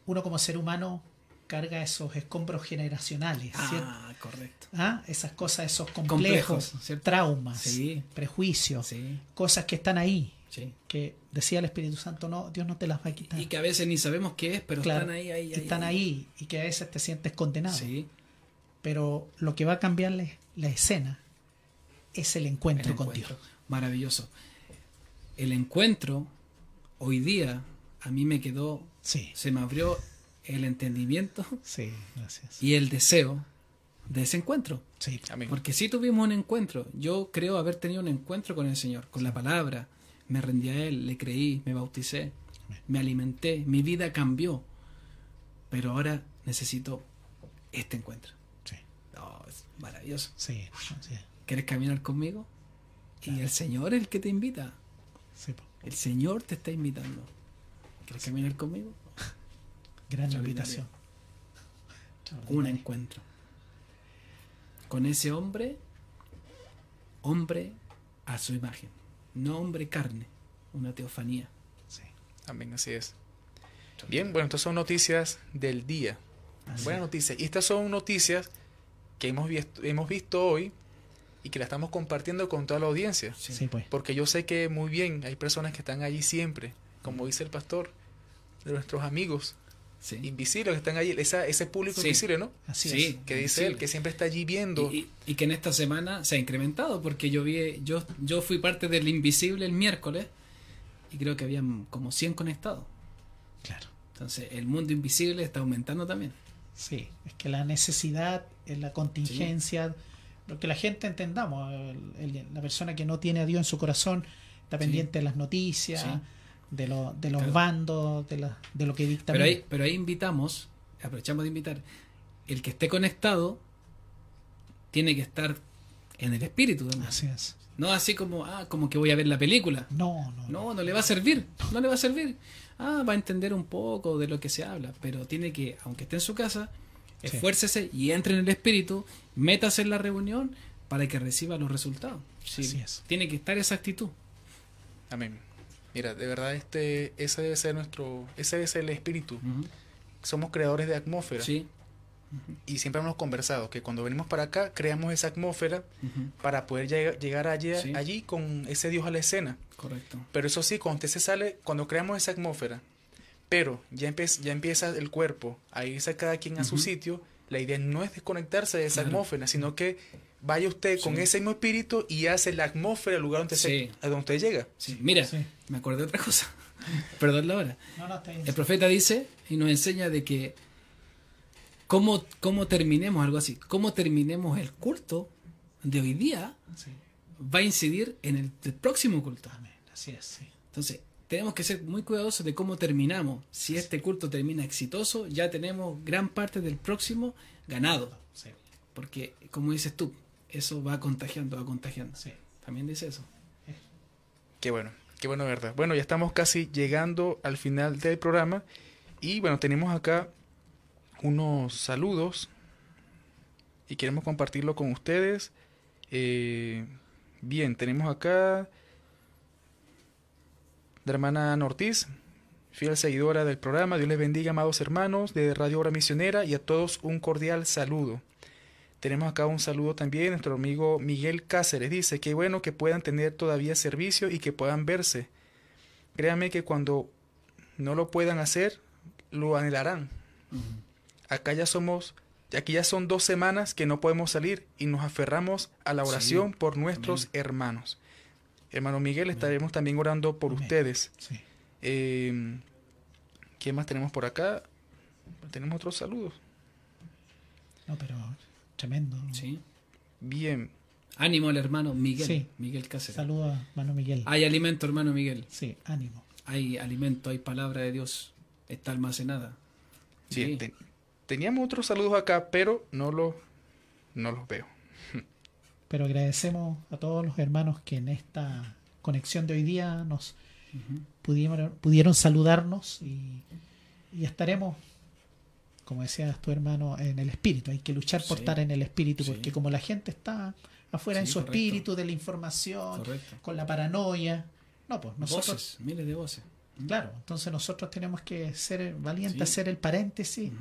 uno como ser humano carga esos escombros generacionales, ¿cierto? Ah, correcto. ¿Ah? Esas cosas, esos Complejos, traumas, Sí. prejuicios, Sí, cosas que están ahí, sí. que decía el Espíritu Santo, no, Dios no te las va a quitar. Y que a veces ni sabemos qué es, pero Claro, están ahí, ahí, están ahí y que a veces te sientes condenado. Sí, Pero lo que va a cambiarle la escena es el encuentro, el con. Dios. Maravilloso. El encuentro, hoy día, a mí me quedó, Sí, se me abrió el entendimiento sí, gracias. y el deseo de ese encuentro. Sí. Porque sí tuvimos un encuentro. Yo creo haber tenido un encuentro con el Señor, con la palabra. Me rendí a Él, le creí, me bauticé, me alimenté, mi vida cambió. Pero ahora necesito este encuentro. Sí, Oh, es maravilloso. sí, sí, ¿Quieres caminar conmigo? Y el Señor es el que te invita. sí. El Señor te está invitando. ¿Quieres caminar conmigo? Gran invitación. Un encuentro. Con ese hombre, hombre a su imagen. No hombre carne, una teofanía. Sí. Amén, así es. Bien, bueno, estas son noticias del día. Así Buenas es. noticias. Y estas son noticias que hemos visto, hemos visto hoy y que la estamos compartiendo con toda la audiencia. Sí, pues. Porque yo sé que muy bien hay personas que están allí siempre, como dice el pastor, de nuestros amigos Sí. invisibles que están allí, esa, ese público Sí. invisible, ¿no? Así Sí. es. Que dice él, que siempre está allí viendo. Y, y- y que en esta semana se ha incrementado porque yo vi, yo, yo fui parte del invisible el miércoles y creo que habían como 100 conectados. Claro. Entonces el mundo invisible está aumentando también. Sí, es que la necesidad, es la contingencia, lo que la gente entendamos, el- el- la persona que no tiene a Dios en su corazón está Sí. pendiente de las noticias, Sí. De, lo- de los Claro. bandos, de, la- de lo que dicta. Pero ahí, pero ahí invitamos, aprovechamos de invitar, el que esté conectado tiene que estar en el espíritu. también. Así es. No así como, ah, como que voy a ver la película. No, no, No, no le va a servir, no le va a servir. Ah, va a entender un poco de lo que se habla, pero tiene que, aunque esté en su casa, Sí. esfuércese y entre en el espíritu, métase en la reunión para que reciba los resultados. Sí, Así es. Tiene que estar esa actitud. Amén. Mira, de verdad este, ese debe ser nuestro, ese debe ser el espíritu. Somos creadores de atmósfera Sí. y siempre hemos conversado que cuando venimos para acá creamos esa atmósfera para poder llega- llegar allí, Sí. allí con ese Dios a la escena. Correcto. Pero eso sí, cuando usted se sale, cuando creamos esa atmósfera, pero ya, empe- ya empieza el cuerpo a irse cada quien a su sitio, la idea no es desconectarse de esa Claro. atmósfera, sino que vaya usted con Sí. ese mismo espíritu y hace la atmósfera el lugar donde, se- Sí. a donde usted llega. Sí. Mira, Sí. me acordé de otra cosa. Perdón la hora. No, no. El profeta dice y nos enseña de que cómo, cómo terminemos, algo así, cómo terminemos el culto de hoy día Sí. va a incidir en el, el próximo culto. Amén. Así es, sí. Entonces, tenemos que ser muy cuidadosos de cómo terminamos. Si este culto termina exitoso, ya tenemos gran parte del próximo ganado. Sí, Porque, como dices tú, eso va contagiando, va contagiando. sí. También dice eso. Qué bueno, qué bueno, verdad. Bueno, ya estamos casi llegando al final del programa y bueno, tenemos acá unos saludos y queremos compartirlo con ustedes. Eh, bien, tenemos acá la hermana Ana Ortiz, fiel seguidora del programa. Dios les bendiga, amados hermanos de Radio Obra Misionera y a todos un cordial saludo. Tenemos acá un saludo también, nuestro amigo Miguel Cáceres dice, que bueno que puedan tener todavía servicio y que puedan verse. Créanme que cuando no lo puedan hacer, lo anhelarán. Acá ya somos, aquí ya son dos semanas que no podemos salir y nos aferramos a la Sí, oración por nuestros amén. hermanos. Hermano Miguel, estaremos también orando por Amén. ustedes. sí. Eh, ¿Qué más tenemos por acá? Tenemos otros saludos. No, pero tremendo. ¿Sí? Bien, Ánimo al hermano Miguel. Sí. Miguel Cáceres. Saludos a Mano Miguel. Hay alimento, hermano Miguel. Sí, ánimo. Hay alimento, hay palabra de Dios. Está almacenada. Sí. te- teníamos otros saludos acá, pero no los, no los veo. Pero agradecemos a todos los hermanos que en esta conexión de hoy día nos pudieron, pudieron saludarnos y, y estaremos, como decías tu hermano, en el espíritu. Hay que luchar por Sí. estar en el espíritu, Sí. porque como la gente está afuera en su correcto. espíritu de la información, Correcto. con la paranoia, no, pues nosotros, Voces, miles de voces. claro, entonces nosotros tenemos que ser valientes, Sí. hacer el paréntesis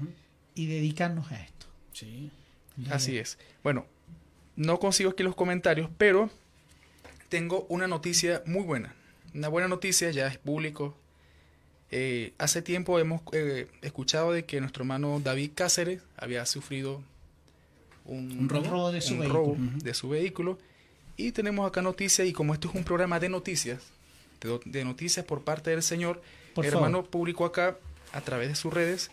y dedicarnos a esto. Sí. Así es. Bueno, no consigo aquí los comentarios, pero tengo una noticia muy buena. Una buena noticia, ya es público. Eh, hace tiempo hemos eh, escuchado de que nuestro hermano David Cáceres había sufrido un, ¿Un robo? de su un vehículo. robo Ujú. de su vehículo. Y tenemos acá noticias, y como esto es un programa de noticias, de, noticias por parte del Señor, Por el favor. hermano publicó acá, a través de sus redes,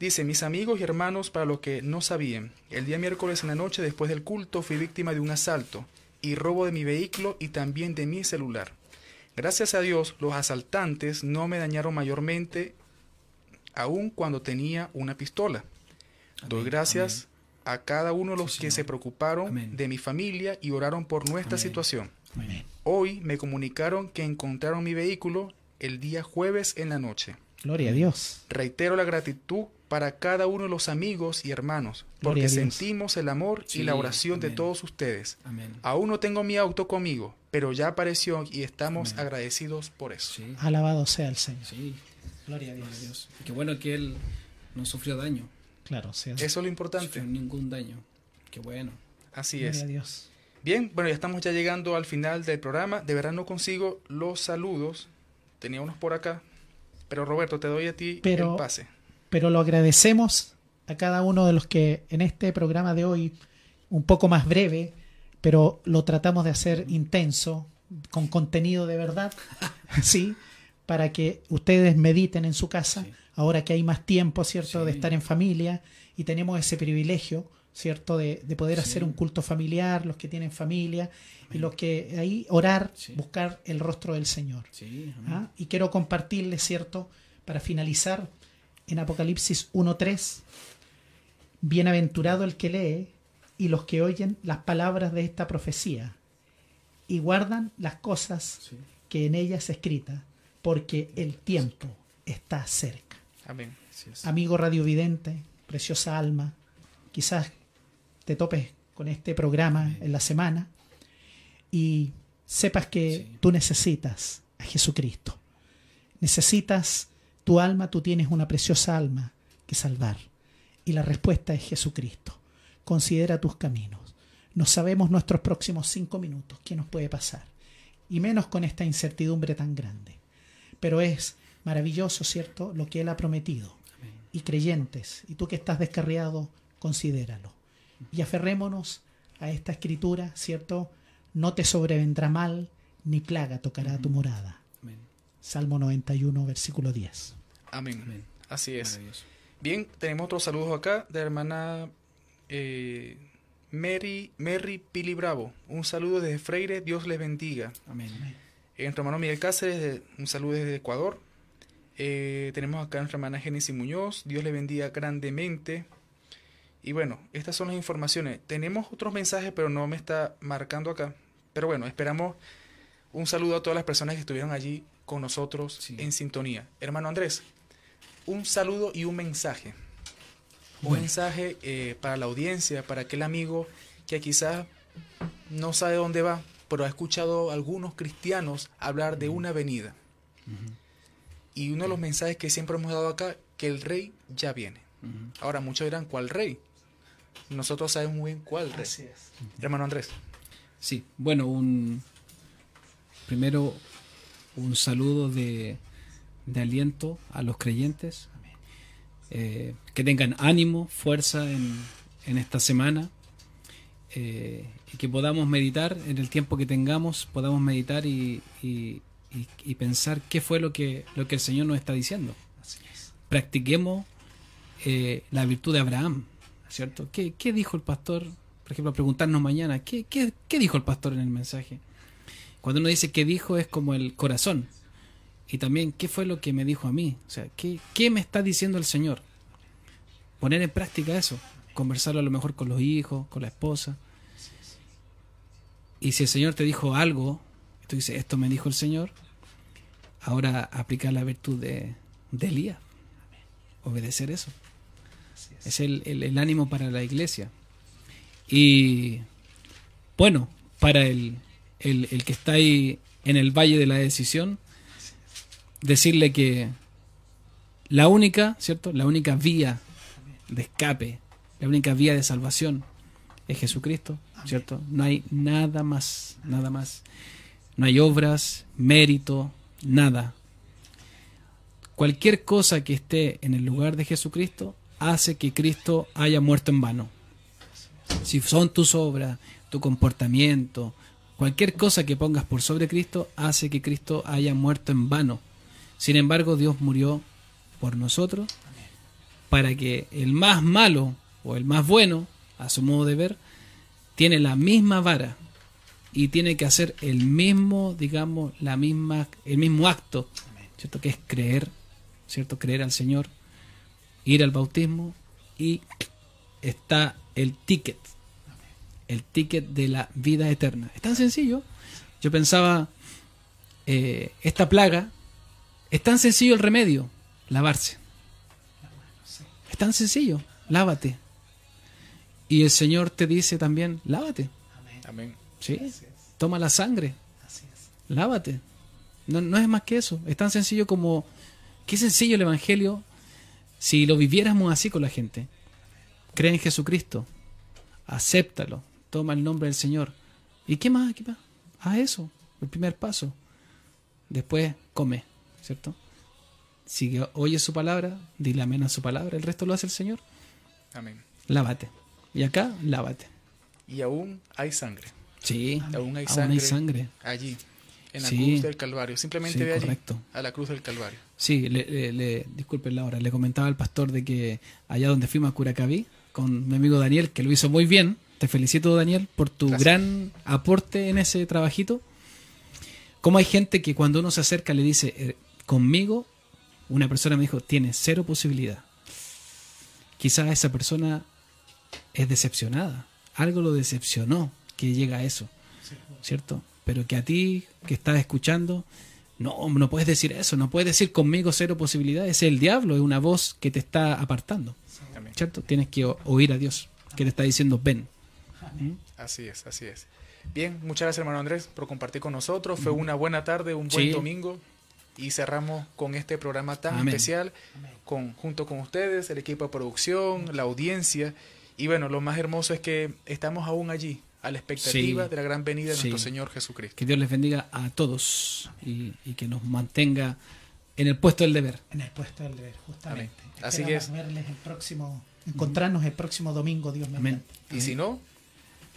dice, mis amigos y hermanos, para los que no sabían, el día miércoles en la noche después del culto fui víctima de un asalto y robo de mi vehículo y también de mi celular. Gracias a Dios, los asaltantes no me dañaron mayormente, aun cuando tenía una pistola. Doy Amén, gracias a cada uno de los Sí, que Señor. se preocuparon Amén. de mi familia y oraron por nuestra situación. Hoy me comunicaron que encontraron mi vehículo el día jueves en la noche. Gloria a Dios. Reitero la gratitud para cada uno de los amigos y hermanos, porque sentimos el amor Sí, y la oración de todos ustedes. Aún no tengo mi auto conmigo, pero ya apareció y estamos Amén. agradecidos por eso. Sí, Alabado sea el Señor. sí. Gloria a gloria a Dios. Dios. Qué bueno que él no sufrió daño. Claro, sea. Eso es lo No importante. sufrió ningún daño. Qué bueno. Así Gloria es. a Dios. Bien, bueno, ya estamos ya llegando al final del programa. De verdad no consigo los saludos. Tenía unos por acá. Pero Roberto, te doy a ti Pero- el pase. Pero lo agradecemos a cada uno de los que en este programa de hoy, un poco más breve, pero lo tratamos de hacer intenso, con contenido de verdad, ¿sí? Para que ustedes mediten en su casa, Sí. ahora que hay más tiempo, ¿cierto?, de estar en familia y tenemos ese privilegio, ¿cierto?, de, de poder Sí. hacer un culto familiar, los que tienen familia, y los que ahí orar, buscar el rostro del Señor. ¿ah? Y quiero compartirles, ¿cierto? Para finalizar, en Apocalipsis 1.3, bienaventurado el que lee y los que oyen las palabras de esta profecía y guardan las cosas Sí. que en ella es escrita, porque el tiempo está cerca. Amén. Es. Amigo radiovidente, preciosa alma, quizás te topes con este programa en la semana y sepas que Sí. tú necesitas a Jesucristo. Necesitas tu alma, tú tienes una preciosa alma que salvar. Y la respuesta es Jesucristo. Considera tus caminos. No sabemos nuestros próximos cinco minutos qué nos puede pasar. Y menos con esta incertidumbre tan grande. Pero es maravilloso, ¿cierto?, lo que Él ha prometido Amén. y creyentes, y tú que estás descarriado, considéralo. Y aferrémonos a esta escritura, ¿cierto? No te sobrevendrá mal, ni plaga tocará tu morada. Amén. Salmo 91, versículo 10. Amén. Amén. Así es. Bien, tenemos otros saludos acá de la hermana eh, Mary, Mary Pili Bravo. Un saludo desde Freire, Dios les bendiga. Amén. Eh, Nuestro hermano Miguel Cáceres, de- un saludo desde Ecuador. Eh, tenemos acá a nuestra hermana Génesis Muñoz, Dios le bendiga grandemente. Y bueno, estas son las informaciones. Tenemos otros mensajes, pero no me está marcando acá. Pero bueno, esperamos un saludo a todas las personas que estuvieron allí con nosotros Sí. en sintonía. Hermano Andrés, un saludo y un mensaje. Un Bueno. mensaje eh, para la audiencia, para aquel amigo que quizás no sabe dónde va, pero ha escuchado a algunos cristianos hablar de una venida. Y uno de los mensajes que siempre hemos dado acá, que el rey ya viene. Ahora muchos dirán, ¿cuál rey? Nosotros sabemos muy bien cuál rey. es. Hermano Andrés. Sí, bueno, un primero un saludo de, de aliento a los creyentes, eh, que tengan ánimo, fuerza en, en esta semana, eh, y que podamos meditar en el tiempo que tengamos, podamos meditar y, y- y- y pensar qué fue lo que, lo que el Señor nos está diciendo. Así es. Practiquemos eh, la virtud de Abraham, ¿cierto? ¿Qué, qué dijo el pastor? Por ejemplo, preguntarnos mañana, ¿qué, qué, qué dijo el pastor en el mensaje? Cuando uno dice qué dijo es como el corazón. Y también, ¿qué fue lo que me dijo a mí? O sea, ¿qué, qué me está diciendo el Señor? Poner en práctica eso. Conversarlo a lo mejor con los hijos, con la esposa. Y si el Señor te dijo algo, tú dices, esto me dijo el Señor, ahora aplicar la virtud de, de Elías. Obedecer eso. Es el, el- el ánimo para la iglesia. Y bueno, para el, el, el que está ahí en el valle de la decisión, decirle que la única, ¿cierto? La única vía de escape, la única vía de salvación es Jesucristo, ¿cierto? No hay nada más, nada más. No hay obras, mérito, nada. Cualquier cosa que esté en el lugar de Jesucristo hace que Cristo haya muerto en vano. Si son tus obras, tu comportamiento, cualquier cosa que pongas por sobre Cristo hace que Cristo haya muerto en vano. Sin embargo, Dios murió por nosotros para que el más malo o el más bueno, a su modo de ver, tiene la misma vara y tiene que hacer el mismo, digamos, la misma, el mismo acto, ¿cierto? Que es creer, ¿cierto? Creer al Señor, ir al bautismo y está el ticket, el ticket de la vida eterna. Es tan sencillo. Yo pensaba, eh, esta plaga, es tan sencillo el remedio, lavarse. Es tan sencillo, lávate. Y el Señor te dice también, lávate. Amén. ¿sí? Toma la sangre, lávate. No, no es más que eso. Es tan sencillo como, qué sencillo el Evangelio si lo viviéramos así con la gente. Cree en Jesucristo, acéptalo, toma el nombre del Señor. ¿Y qué más? ¿Qué más? Haz eso, el primer paso. Después come, ¿cierto? Si oyes su palabra, dile amén a su palabra, el resto lo hace el Señor. Amén. Lávate. Y acá, lávate. Y aún hay sangre. Sí, Aún hay aún sangre, hay sangre. allí, en la Sí. cruz del Calvario. Simplemente Sí, ve allí, correcto. a la cruz del Calvario. Sí, le, le, le- disculpen la hora, le comentaba al pastor de que allá donde fuimos a Curacaví, con mi amigo Daniel, que lo hizo muy bien, te felicito Daniel por tu Gracias. gran aporte en ese trabajito. Como hay gente que cuando uno se acerca le dice, eh, conmigo, una persona me dijo, tiene cero posibilidad. Quizás esa persona es decepcionada, algo lo decepcionó que llega a eso, ¿cierto? Pero que a ti que estás escuchando, no, no puedes decir eso, no puedes decir conmigo cero posibilidades, es el diablo, es una voz que te está apartando. ¿cierto? Tienes que oír a Dios, que te está diciendo ven. Así es, así es. Bien, muchas gracias hermano Andrés por compartir con nosotros. Fue una buena tarde, un buen Sí. domingo. Y cerramos con este programa tan Amén. especial, con, junto con ustedes, el equipo de producción, la audiencia. Y bueno, lo más hermoso es que estamos aún allí, a la expectativa Sí. de la gran venida de Sí. nuestro Señor Jesucristo. Que Dios les bendiga a todos y, y que nos mantenga en el puesto del deber. En el puesto del deber, justamente. Amén. Así que es. verles el próximo, encontrarnos el próximo domingo, Dios Amén. mediante. Y si no,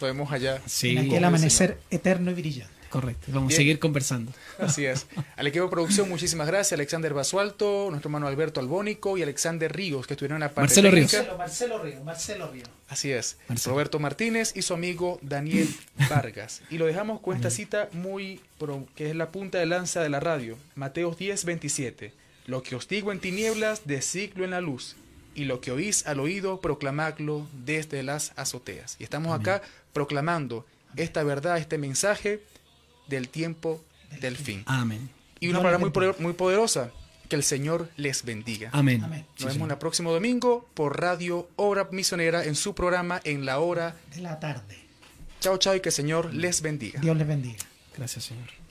nos vemos allá. Sí, en aquel amanecer eterno y brillante. Correcto. Vamos Bien. a seguir conversando. Así es. Al equipo de producción, muchísimas gracias. Alexander Basualto, nuestro hermano Alberto Albónico y Alexander Ríos, que estuvieron en la parte Marcelo Ríos. Marcelo, Marcelo Río, Marcelo Río. Así es. Marcelo. Roberto Martínez y su amigo Daniel Vargas. Y lo dejamos con esta cita muy pro- que es la punta de lanza de la radio. Mateos 10, 27. Lo que os digo en tinieblas, decidlo en la luz. Y lo que oís al oído, proclamadlo desde las azoteas. Y estamos acá proclamando esta verdad, este mensaje del tiempo del fin. Amén. Y una palabra muy, poderosa. Que el Señor les bendiga. Amén. Amén. Nos Sí, vemos el próximo domingo por Radio Obra Misionera en su programa En la Hora. De la tarde. Chao, chao y que el Señor les bendiga. Dios les bendiga. Gracias, Señor.